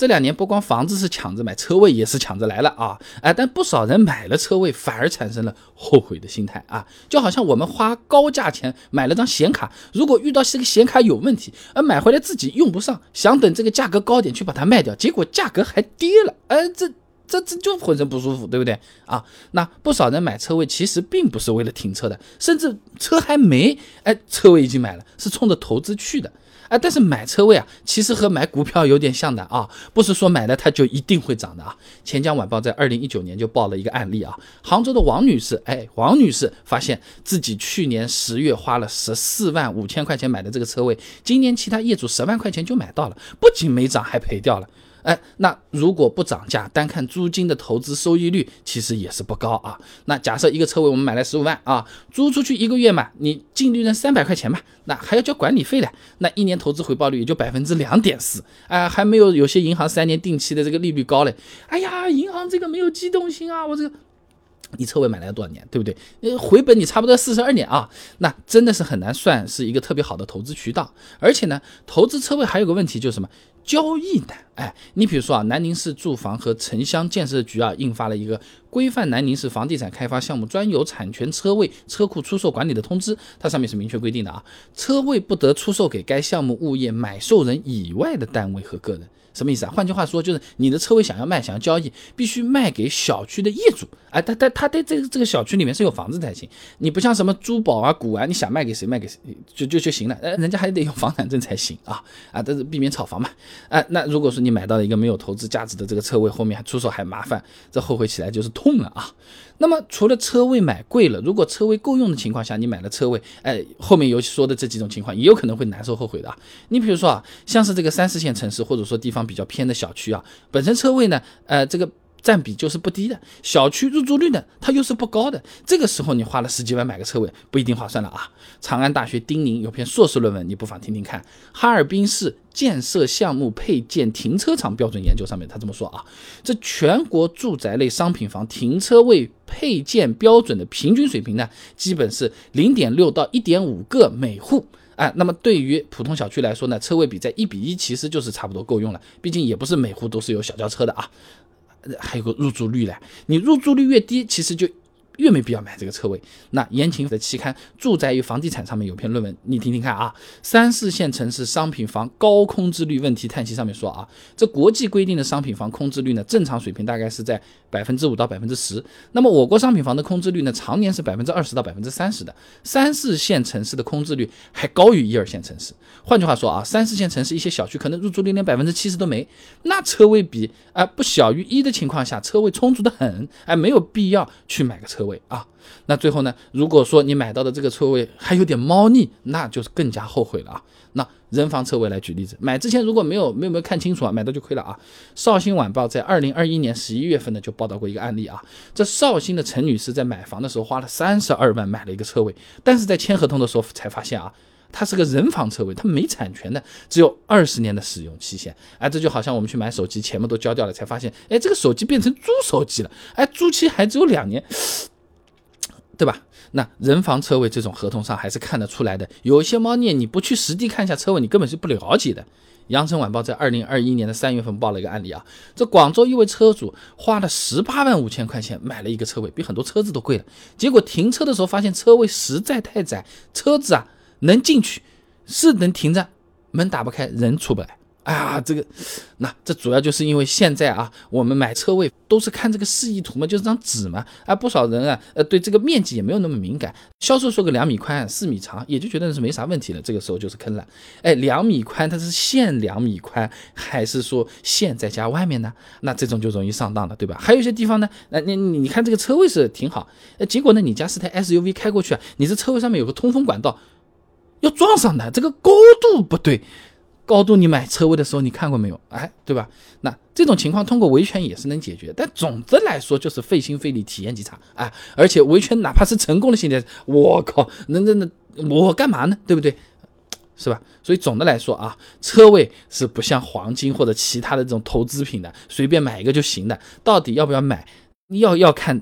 这两年不光房子是抢着买，车位也是抢着来了啊！哎，但不少人买了车位，反而产生了后悔的心态啊！就好像我们花高价钱买了张显卡，如果遇到这个显卡有问题，而买回来自己用不上，想等这个价格高点去把它卖掉，结果价格还跌了，哎，这这这就浑身不舒服，对不对啊？那不少人买车位其实并不是为了停车的，甚至车还没，哎，车位已经买了，是冲着投资去的。哎，但是买车位啊，其实和买股票有点像的啊，不是说买了它就一定会涨的啊。钱江晚报在二零一九年就报了一个案例啊，杭州的王女士，哎，王女士发现自己去年十月花了十四万五千块钱买的这个车位，今年其他业主十万块钱就买到了，不仅没涨，还赔掉了。哎，那如果不涨价，单看租金的投资收益率，其实也是不高啊。那假设一个车位我们买来十五万啊，租出去一个月嘛，你净利润三百块钱嘛，那还要交管理费的，那一年投资回报率也就百分之两点四，哎，还没有有些银行三年定期的这个利率高嘞。哎呀，银行这个没有机动性啊，我这个，你车位买来多少年，对不对？呃，回本你差不多四十二年啊，那真的是很难算是一个特别好的投资渠道。而且呢，投资车位还有个问题就是什么？交易的，哎，你比如说啊，南宁市住房和城乡建设局啊，印发了一个规范南宁市房地产开发项目专有产权车位车库出售管理的通知，它上面是明确规定的啊，车位不得出售给该项目物业买受人以外的单位和个人。什么意思啊？换句话说，就是你的车位想要卖、想要交易，必须卖给小区的业主。哎，他他他在这个这个小区里面是有房子才行。你不像什么珠宝啊、古玩，你想卖给谁卖给谁就就就行了。呃，人家还得有房产证才行啊啊！这是避免炒房嘛。哎，那如果说你买到了一个没有投资价值的这个车位，后面还出手还麻烦，这后悔起来就是痛了啊。那么除了车位买贵了，如果车位够用的情况下，你买了车位，哎，后面尤其说的这几种情况，也有可能会难受后悔的啊。你比如说啊，像是这个三四线城市，或者说地方比较偏的小区啊，本身车位呢，呃，这个。占比就是不低的，小区入住率呢，它又是不高的。这个时候你花了十几万买个车位，不一定划算了啊！长安大学丁宁有篇硕士论文，你不妨听听看，《哈尔滨市建设项目配件停车场标准研究》上面他这么说啊：这全国住宅类商品房停车位配件标准的平均水平呢，基本是零点六到一点五个每户。哎，那么对于普通小区来说呢，车位比在一比一，其实就是差不多够用了。毕竟也不是每户都是有小轿车的啊。还有个入住率嘞，你入住率越低，其实就。越没必要买这个车位。那言情的期刊《住宅与房地产》上面有篇论文，你听听看啊。三四线城市商品房高空置率问题叹息上面说啊，这国际规定的商品房空置率呢，正常水平大概是在百分之五到百分之十。那么我国商品房的空置率呢，常年是百分之二十到百分之三十的。三四线城市的空置率还高于一二线城市。换句话说啊，三四线城市一些小区可能入住率连百分之七十都没，那车位比啊不小于一的情况下，车位充足的很，哎，没有必要去买个车位。位啊，那最后呢？如果说你买到的这个车位还有点猫腻，那就是更加后悔了啊。那人防车位来举例子，买之前如果没有没有没有看清楚啊，买到就亏了啊。绍兴晚报在二零二一年十一月份呢就报道过一个案例啊，这绍兴的陈女士在买房的时候花了三十二万买了一个车位，但是在签合同的时候才发现啊。它是个人防车位，它没产权的，只有二十年的使用期限。哎，这就好像我们去买手机，钱嘛都交掉了，才发现，哎，这个手机变成租手机了，哎，租期还只有两年，对吧？那人防车位这种合同上还是看得出来的，有些猫腻，你不去实地看一下车位，你根本是不了解的。羊城晚报在二零二一年的三月份报了一个案例啊，这广州一位车主花了十八万五千块钱买了一个车位，比很多车子都贵了，结果停车的时候发现车位实在太窄，车子啊。能进去，是能停着，门打不开，人出不来。哎呀，这个，那这主要就是因为现在啊，我们买车位都是看这个示意图嘛，就是张纸嘛。啊，不少人啊，呃，对这个面积也没有那么敏感。销售说个两米宽，四米长，也就觉得是没啥问题了。这个时候就是坑了。哎，两米宽，它是限两米宽，还是说限在家外面呢？那这种就容易上当了，对吧？还有一些地方呢，那你你看这个车位是挺好，呃，结果呢，你家是台 SUV 开过去啊，你这车位上面有个通风管道。要撞上的这个高度不对，高度你买车位的时候你看过没有？哎，对吧？那这种情况通过维权也是能解决，但总的来说就是费心费力，体验极差啊！而且维权哪怕是成功了，现在我靠，那那那我干嘛呢？对不对？是吧？所以总的来说啊，车位是不像黄金或者其他的这种投资品的，随便买一个就行的。到底要不要买？要要看。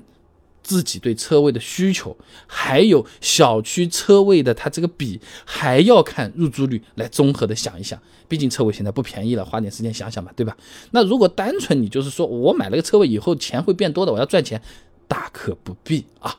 自己对车位的需求，还有小区车位的它这个比，还要看入住率来综合的想一想。毕竟车位现在不便宜了，花点时间想想嘛，对吧？那如果单纯你就是说我买了个车位以后钱会变多的，我要赚钱，大可不必啊。